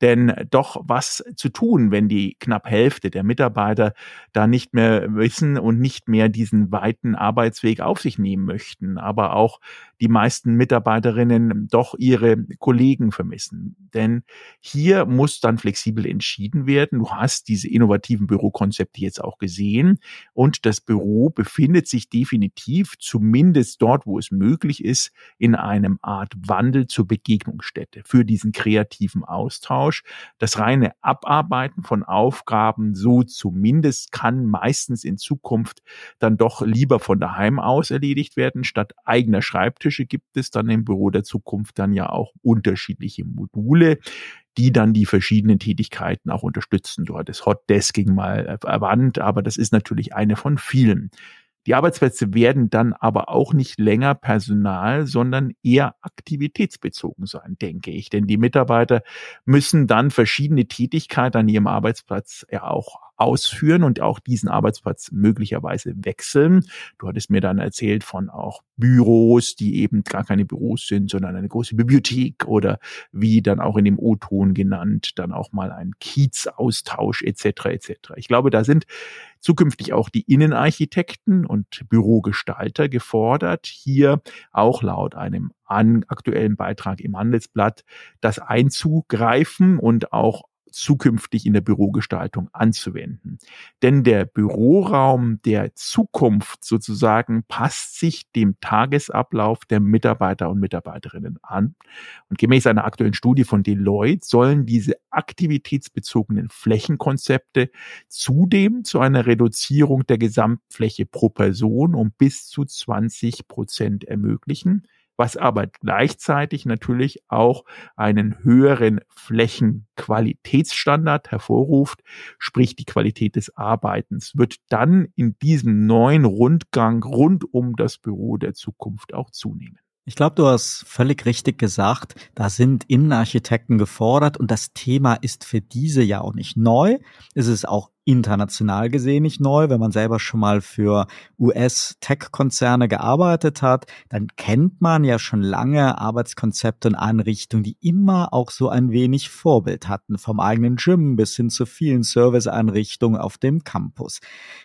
Denn doch was zu tun, wenn die knapp Hälfte der Mitarbeiter da nicht mehr wissen und nicht mehr diesen weiten Arbeitsweg auf sich nehmen möchten, aber auch die meisten Mitarbeiterinnen doch ihre Kollegen vermissen. Denn hier muss dann flexibel entschieden werden. Du hast diese innovativen Bürokonzepte jetzt auch gesehen und das Büro befindet sich definitiv, zumindest dort, wo es möglich ist, in einem Art Wandel zur Begegnungsstätte für diesen kreativen Austausch. Das reine Abarbeiten von Aufgaben, so zumindest kann meistens in Zukunft dann doch lieber von daheim aus erledigt werden, statt eigener Schreibtisch Schreibtische gibt es dann im Büro der Zukunft dann ja auch unterschiedliche Module, die dann die verschiedenen Tätigkeiten auch unterstützen. Du hattest Hot Desking mal erwähnt, aber das ist natürlich eine von vielen. Die Arbeitsplätze werden dann aber auch nicht länger personal, sondern eher aktivitätsbezogen sein, denke ich. Denn die Mitarbeiter müssen dann verschiedene Tätigkeiten an ihrem Arbeitsplatz ja auch ausführen und auch diesen Arbeitsplatz möglicherweise wechseln. Du hattest mir dann erzählt von auch Büros, die eben gar keine Büros sind, sondern eine große Bibliothek oder wie dann auch in dem O-Ton genannt, dann auch mal ein Kiezaustausch etc. etc. Ich glaube, da sind zukünftig auch die Innenarchitekten und Bürogestalter gefordert, hier auch laut einem aktuellen Beitrag im Handelsblatt das einzugreifen und auch zukünftig in der Bürogestaltung anzuwenden. Denn der Büroraum der Zukunft sozusagen passt sich dem Tagesablauf der Mitarbeiter und Mitarbeiterinnen an. Und gemäß einer aktuellen Studie von Deloitte sollen diese aktivitätsbezogenen Flächenkonzepte zudem zu einer Reduzierung der Gesamtfläche pro Person um bis zu 20 Prozent ermöglichen was aber gleichzeitig natürlich auch einen höheren Flächenqualitätsstandard hervorruft, sprich die Qualität des Arbeitens wird dann in diesem neuen Rundgang rund um das Büro der Zukunft auch zunehmen. Ich glaube, du hast völlig richtig gesagt, da sind Innenarchitekten gefordert und das Thema ist für diese ja auch nicht neu. Es ist auch international gesehen nicht neu. Wenn man selber schon mal für US-Tech-Konzerne gearbeitet hat, dann kennt man ja schon lange Arbeitskonzepte und Einrichtungen, die immer auch so ein wenig Vorbild hatten, vom eigenen Gym bis hin zu vielen Serviceeinrichtungen auf dem Campus.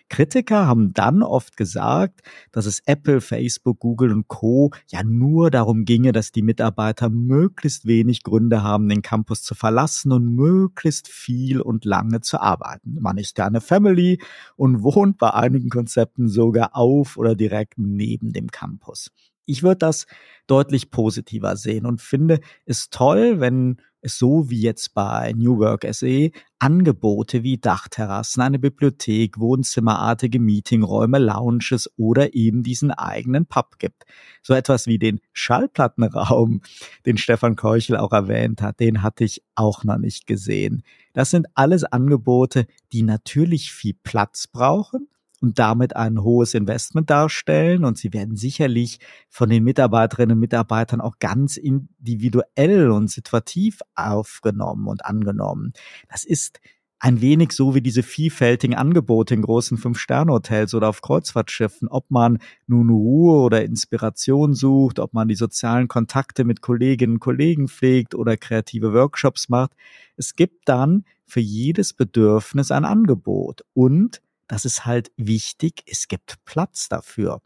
Kritiker haben dann oft gesagt, dass es Apple, Facebook, Google und Co. ja nur darum ginge, dass die Mitarbeiter möglichst wenig Gründe haben, den Campus zu verlassen und möglichst viel und lange zu arbeiten. Man ist ja eine Family und wohnt bei einigen Konzepten sogar auf oder direkt neben dem Campus. Ich würde das deutlich positiver sehen und finde es toll, wenn es so wie jetzt bei New Work SE Angebote wie Dachterrassen, eine Bibliothek, Wohnzimmerartige Meetingräume, Lounges oder eben diesen eigenen Pub gibt. So etwas wie den Schallplattenraum, den Stefan Keuchel auch erwähnt hat, den hatte ich auch noch nicht gesehen. Das sind alles Angebote, die natürlich viel Platz brauchen, und damit ein hohes Investment darstellen. Und sie werden sicherlich von den Mitarbeiterinnen und Mitarbeitern auch ganz individuell und situativ aufgenommen und angenommen. Das ist ein wenig so wie diese vielfältigen Angebote in großen Fünf-Sterne-Hotels oder auf Kreuzfahrtschiffen, ob man nun Ruhe oder Inspiration sucht, ob man die sozialen Kontakte mit Kolleginnen und Kollegen pflegt oder kreative Workshops macht. Es gibt dann für jedes Bedürfnis ein Angebot und das ist halt wichtig, es gibt Platz dafür.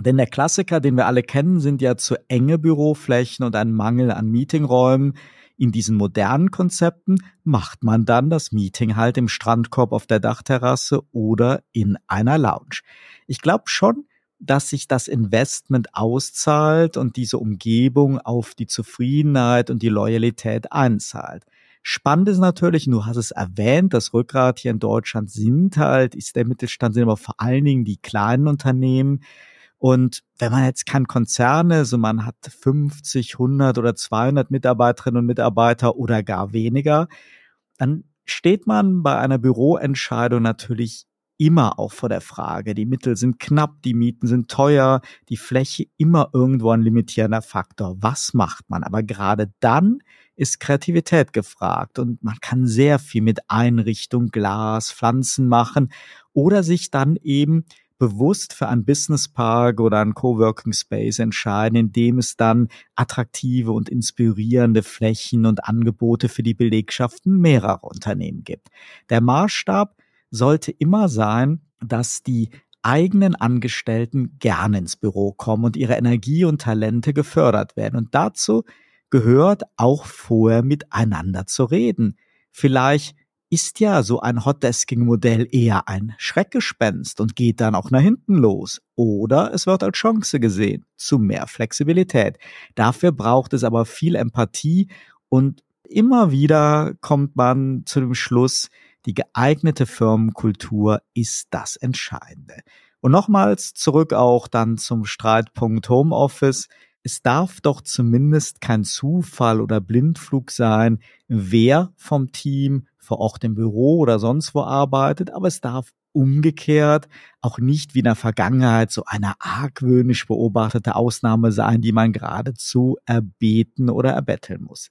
Denn der Klassiker, den wir alle kennen, sind ja zu enge Büroflächen und ein Mangel an Meetingräumen. in diesen modernen Konzepten macht man dann das Meeting halt im Strandkorb auf der Dachterrasse oder in einer Lounge. Ich glaube schon, dass sich das Investment auszahlt und diese Umgebung auf die Zufriedenheit und die Loyalität einzahlt. Spannend ist natürlich, du hast es erwähnt, das Rückgrat hier in Deutschland sind halt, ist der Mittelstand, sind aber vor allen Dingen die kleinen Unternehmen. Und wenn man jetzt kein Konzern ist und man hat 50, 100 oder 200 Mitarbeiterinnen und Mitarbeiter oder gar weniger, dann steht man bei einer Büroentscheidung natürlich immer auch vor der Frage. Die Mittel sind knapp, die Mieten sind teuer, die Fläche immer irgendwo ein limitierender Faktor. Was macht man? Aber gerade dann ist Kreativität gefragt und man kann sehr viel mit Einrichtung, Glas, Pflanzen machen oder sich dann eben bewusst für ein Business Park oder ein Coworking Space entscheiden, in dem es dann attraktive und inspirierende Flächen und Angebote für die Belegschaften mehrerer Unternehmen gibt. Der Maßstab sollte immer sein, dass die eigenen Angestellten gerne ins Büro kommen und ihre Energie und Talente gefördert werden. Und dazu gehört auch vorher miteinander zu reden. Vielleicht ist ja so ein Hotdesking-Modell eher ein Schreckgespenst und geht dann auch nach hinten los. Oder es wird als Chance gesehen zu mehr Flexibilität. Dafür braucht es aber viel Empathie und immer wieder kommt man zu dem Schluss, die geeignete Firmenkultur ist das Entscheidende. Und nochmals zurück auch dann zum Streitpunkt Homeoffice es darf doch zumindest kein Zufall oder Blindflug sein, wer vom Team vor Ort im Büro oder sonst wo arbeitet, aber es darf umgekehrt auch nicht wie in der Vergangenheit so eine argwöhnisch beobachtete Ausnahme sein, die man geradezu erbeten oder erbetteln muss.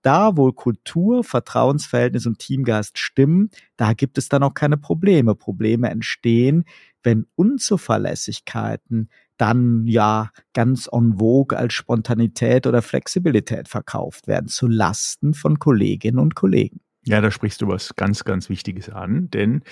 Da, wo Kultur, Vertrauensverhältnis und Teamgeist stimmen, da gibt es dann auch keine Probleme. Probleme entstehen, wenn Unzuverlässigkeiten dann ja ganz en vogue als Spontanität oder Flexibilität verkauft werden, zu Lasten von Kolleginnen und Kollegen. Ja, da sprichst du was ganz, ganz Wichtiges an, denn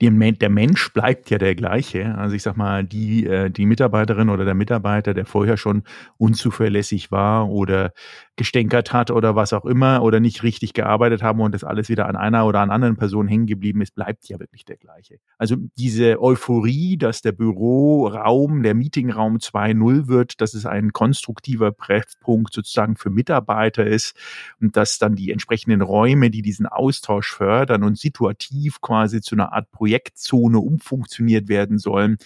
die, der Mensch bleibt ja der gleiche. Also ich sag mal, die, äh, die Mitarbeiterin oder der Mitarbeiter, der vorher schon unzuverlässig war oder gestänkert hat oder was auch immer oder nicht richtig gearbeitet haben und das alles wieder an einer oder an anderen Person hängen geblieben ist, bleibt ja wirklich der gleiche. Also diese Euphorie, dass der Büroraum, der Meetingraum 2.0 wird, dass es ein konstruktiver Treffpunkt sozusagen für Mitarbeiter ist und dass dann die entsprechenden Räume, die diesen Austausch fördern und situativ quasi zu einer Art Projektzone umfunktioniert werden sollen,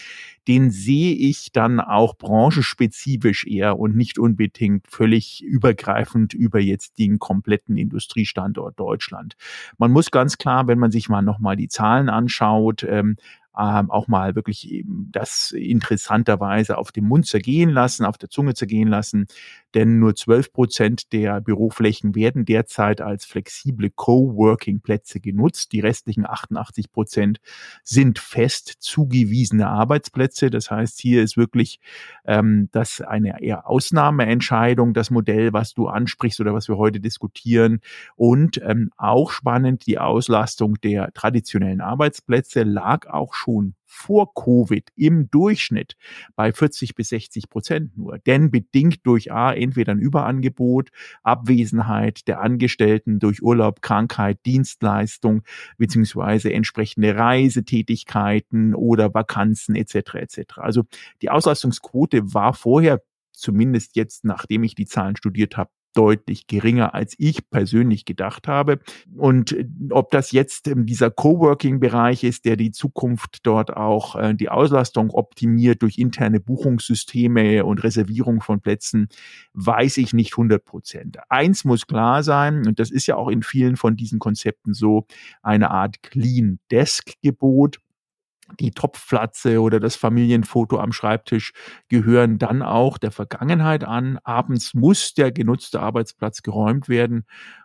den sehe ich dann auch branchenspezifisch eher und nicht unbedingt völlig übergreifend über jetzt den kompletten Industriestandort Deutschland. Man muss ganz klar, wenn man sich mal nochmal die Zahlen anschaut, ähm, ähm, auch mal wirklich eben das interessanterweise auf dem Mund zergehen lassen, auf der Zunge zergehen lassen. Denn nur 12 Prozent der Büroflächen werden derzeit als flexible Coworking-Plätze genutzt. Die restlichen 88 Prozent sind fest zugewiesene Arbeitsplätze. Das heißt, hier ist wirklich ähm, das eine eher Ausnahmeentscheidung, das Modell, was du ansprichst oder was wir heute diskutieren. Und ähm, auch spannend, die Auslastung der traditionellen Arbeitsplätze lag auch schon vor Covid im Durchschnitt bei 40 bis 60 Prozent nur. Denn bedingt durch A, entweder ein Überangebot, Abwesenheit der Angestellten durch Urlaub, Krankheit, Dienstleistung, beziehungsweise entsprechende Reisetätigkeiten oder Vakanzen etc. etc. Also die Auslastungsquote war vorher zumindest jetzt, nachdem ich die Zahlen studiert habe, deutlich geringer, als ich persönlich gedacht habe. Und äh, ob das jetzt ähm, dieser Coworking-Bereich ist, der die Zukunft dort auch äh, die Auslastung optimiert durch interne Buchungssysteme und Reservierung von Plätzen, weiß ich nicht 100 Prozent. Eins muss klar sein, und das ist ja auch in vielen von diesen Konzepten so, eine Art Clean Desk-Gebot die Topfplatze oder das Familienfoto am Schreibtisch gehören dann auch der Vergangenheit an. Abends muss der genutzte Arbeitsplatz geräumt werden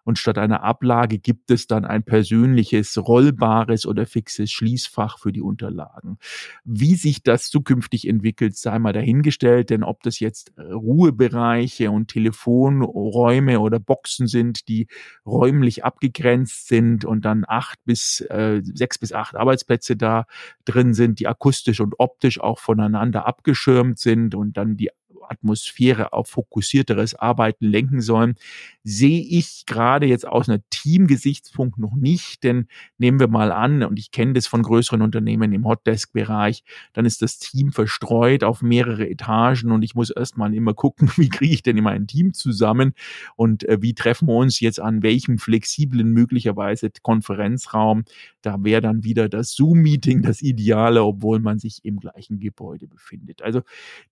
und statt einer Ablage gibt es dann ein persönliches, rollbares oder fixes Schließfach für die Unterlagen. Wie sich das zukünftig entwickelt, sei mal dahingestellt, denn ob das jetzt Ruhebereiche und Telefonräume oder Boxen sind, die räumlich abgegrenzt sind und dann acht bis äh, sechs bis acht Arbeitsplätze da drin sind, die akustisch und optisch auch voneinander abgeschirmt sind und dann die Atmosphäre auf fokussierteres Arbeiten lenken sollen, sehe ich gerade jetzt aus einer Teamgesichtspunkt noch nicht, denn nehmen wir mal an, und ich kenne das von größeren Unternehmen im Hotdesk-Bereich, dann ist das Team verstreut auf mehrere Etagen und ich muss erstmal immer gucken, wie kriege ich denn immer ein Team zusammen und äh, wie treffen wir uns jetzt an welchem flexiblen möglicherweise Konferenzraum. Da wäre dann wieder das Zoom-Meeting das Ideale, obwohl man sich im gleichen Gebäude befindet. Also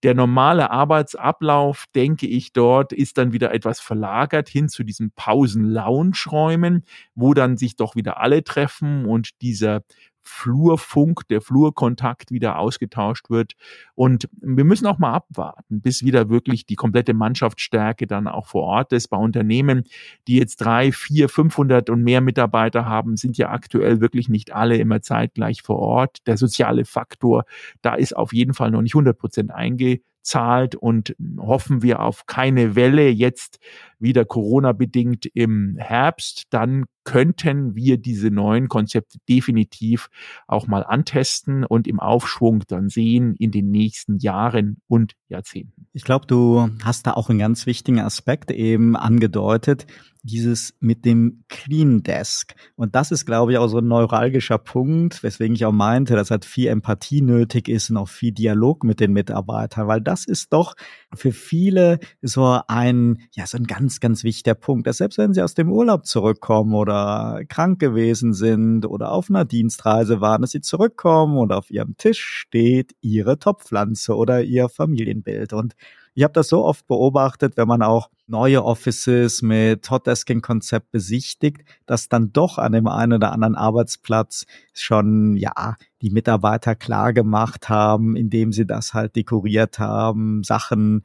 der normale Arbeitsablauf, denke ich, dort ist dann wieder etwas verlagert hin zu diesen Pausen-Lounge-Räumen, wo dann sich doch wieder alle treffen und dieser Flurfunk, der Flurkontakt wieder ausgetauscht wird. Und wir müssen auch mal abwarten, bis wieder wirklich die komplette Mannschaftsstärke dann auch vor Ort ist. Bei Unternehmen, die jetzt drei, vier, 500 und mehr Mitarbeiter haben, sind ja aktuell wirklich nicht alle immer zeitgleich vor Ort. Der soziale Faktor, da ist auf jeden Fall noch nicht 100 Prozent eingezahlt und hoffen wir auf keine Welle jetzt wieder Corona-bedingt im Herbst, dann könnten wir diese neuen Konzepte definitiv auch mal antesten und im Aufschwung dann sehen in den nächsten Jahren und Jahrzehnten. Ich glaube, du hast da auch einen ganz wichtigen Aspekt eben angedeutet, dieses mit dem Clean Desk. Und das ist, glaube ich, auch so ein neuralgischer Punkt, weswegen ich auch meinte, dass halt viel Empathie nötig ist und auch viel Dialog mit den Mitarbeitern, weil das ist doch für viele so ein, ja, so ein ganz ganz, wichtiger Punkt, dass selbst wenn sie aus dem Urlaub zurückkommen oder krank gewesen sind oder auf einer Dienstreise waren, dass sie zurückkommen und auf ihrem Tisch steht ihre Topfpflanze oder ihr Familienbild. Und ich habe das so oft beobachtet, wenn man auch neue Offices mit Hotdesking-Konzept besichtigt, dass dann doch an dem einen oder anderen Arbeitsplatz schon, ja, die Mitarbeiter klar gemacht haben, indem sie das halt dekoriert haben, Sachen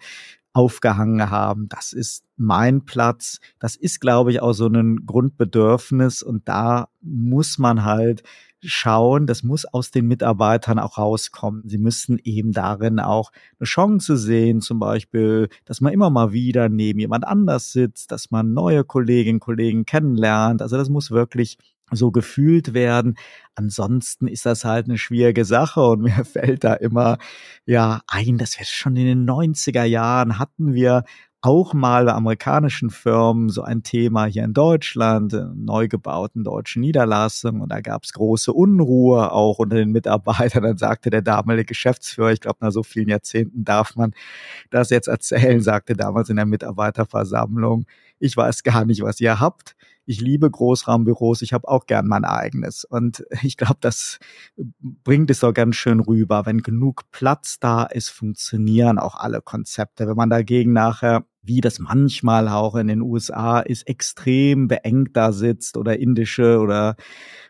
aufgehangen haben. Das ist mein Platz. Das ist, glaube ich, auch so ein Grundbedürfnis und da muss man halt schauen, das muss aus den Mitarbeitern auch rauskommen. Sie müssen eben darin auch eine Chance sehen, zum Beispiel, dass man immer mal wieder neben jemand anders sitzt, dass man neue Kolleginnen und Kollegen kennenlernt. Also das muss wirklich so gefühlt werden. Ansonsten ist das halt eine schwierige Sache und mir fällt da immer ja ein, dass wir schon in den 90er Jahren hatten wir auch mal bei amerikanischen Firmen so ein Thema hier in Deutschland, neu gebauten deutschen Niederlassungen. Und da gab es große Unruhe auch unter den Mitarbeitern. Dann sagte der damalige Geschäftsführer, ich glaube, nach so vielen Jahrzehnten darf man das jetzt erzählen, sagte damals in der Mitarbeiterversammlung, ich weiß gar nicht, was ihr habt ich liebe Großraumbüros, ich habe auch gern mein eigenes. Und ich glaube, das bringt es auch ganz schön rüber. Wenn genug Platz da ist, funktionieren auch alle Konzepte. Wenn man dagegen nachher wie das manchmal auch in den USA ist, extrem beengt da sitzt oder indische oder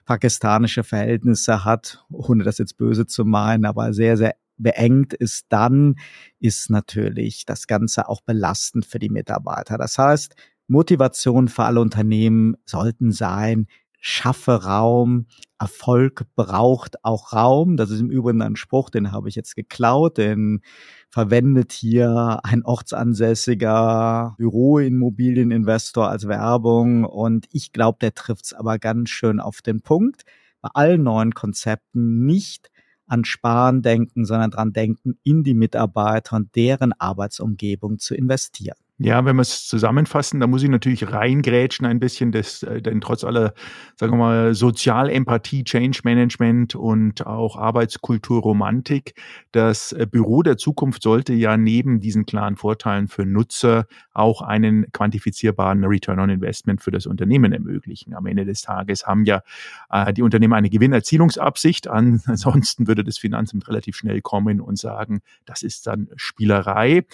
pakistanische Verhältnisse hat, ohne das jetzt böse zu meinen, aber sehr, sehr beengt ist, dann ist natürlich das Ganze auch belastend für die Mitarbeiter. Das heißt, Motivation für alle Unternehmen sollten sein, schaffe Raum, Erfolg braucht auch Raum. Das ist im Übrigen ein Spruch, den habe ich jetzt geklaut, den verwendet hier ein ortsansässiger Büroimmobilieninvestor als Werbung und ich glaube, der trifft es aber ganz schön auf den Punkt. Bei allen neuen Konzepten nicht an Sparen denken, sondern dran denken, in die Mitarbeiter und deren Arbeitsumgebung zu investieren. Ja, wenn wir es zusammenfassen, da muss ich natürlich reingrätschen ein bisschen, das, äh, denn trotz aller, sagen wir mal, Sozialempathie, Change Management und auch Arbeitskultur, Romantik, das äh, Büro der Zukunft sollte ja neben diesen klaren Vorteilen für Nutzer auch einen quantifizierbaren Return on Investment für das Unternehmen ermöglichen. Am Ende des Tages haben ja äh, die Unternehmen eine Gewinnerzielungsabsicht, ansonsten würde das Finanzamt relativ schnell kommen und sagen, das ist dann Spielerei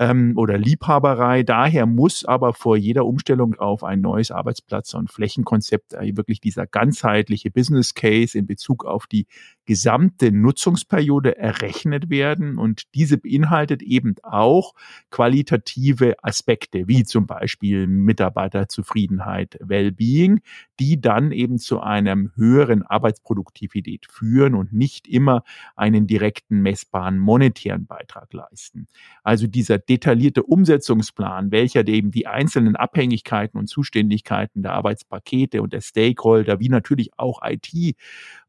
ähm, oder Liebhaberei. Daher muss aber vor jeder Umstellung auf ein neues Arbeitsplatz- und Flächenkonzept äh, wirklich dieser ganzheitliche Business Case in Bezug auf die gesamte Nutzungsperiode errechnet werden und diese beinhaltet eben auch qualitative Aspekte, wie zum Beispiel Mitarbeiterzufriedenheit, Wellbeing, die dann eben zu einem höheren Arbeitsproduktivität führen und nicht immer einen direkten messbaren monetären Beitrag leisten. Also dieser detaillierte Umsetzungsplan, welcher eben die einzelnen Abhängigkeiten und Zuständigkeiten der Arbeitspakete und der Stakeholder, wie natürlich auch IT,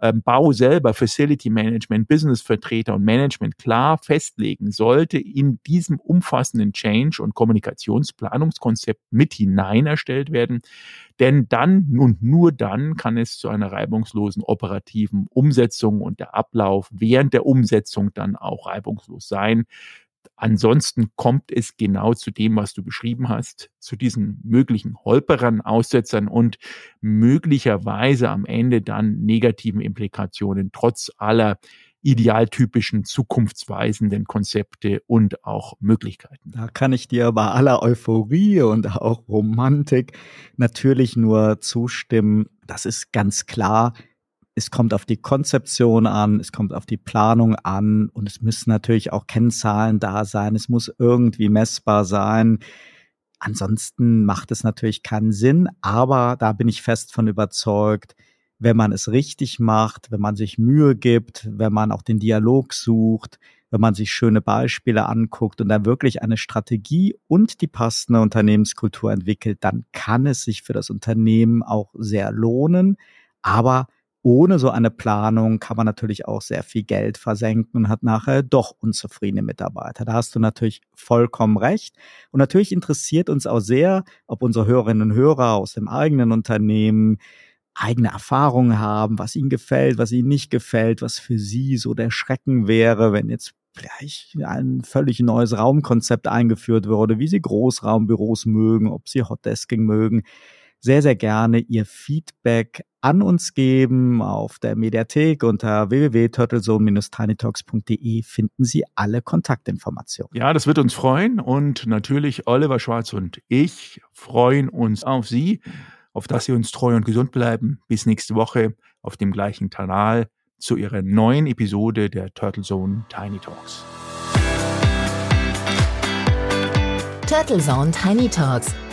ähm, selber für Facility Management, Businessvertreter und Management klar festlegen, sollte in diesem umfassenden Change- und Kommunikationsplanungskonzept mit hinein erstellt werden. Denn dann und nur dann kann es zu einer reibungslosen operativen Umsetzung und der Ablauf während der Umsetzung dann auch reibungslos sein. Ansonsten kommt es genau zu dem, was du beschrieben hast, zu diesen möglichen Holperern, Aussetzern und möglicherweise am Ende dann negativen Implikationen trotz aller idealtypischen, zukunftsweisenden Konzepte und auch Möglichkeiten. Da kann ich dir bei aller Euphorie und auch Romantik natürlich nur zustimmen. Das ist ganz klar es kommt auf die Konzeption an, es kommt auf die Planung an und es müssen natürlich auch Kennzahlen da sein, es muss irgendwie messbar sein. Ansonsten macht es natürlich keinen Sinn, aber da bin ich fest von überzeugt, wenn man es richtig macht, wenn man sich Mühe gibt, wenn man auch den Dialog sucht, wenn man sich schöne Beispiele anguckt und dann wirklich eine Strategie und die passende Unternehmenskultur entwickelt, dann kann es sich für das Unternehmen auch sehr lohnen. Aber ohne so eine Planung kann man natürlich auch sehr viel Geld versenken und hat nachher doch unzufriedene Mitarbeiter. Da hast du natürlich vollkommen recht. Und natürlich interessiert uns auch sehr, ob unsere Hörerinnen und Hörer aus dem eigenen Unternehmen eigene Erfahrungen haben, was ihnen gefällt, was ihnen nicht gefällt, was für sie so der Schrecken wäre, wenn jetzt vielleicht ein völlig neues Raumkonzept eingeführt würde, wie sie Großraumbüros mögen, ob sie Hotdesking mögen sehr, sehr gerne Ihr Feedback an uns geben. Auf der Mediathek unter www.turtlezone-tinytalks.de finden Sie alle Kontaktinformationen. Ja, das wird uns freuen und natürlich Oliver Schwarz und ich freuen uns auf Sie, auf dass Sie uns treu und gesund bleiben. Bis nächste Woche auf dem gleichen Kanal zu Ihrer neuen Episode der Turtle Zone Tiny Talks. Turtle Zone Tiny Talks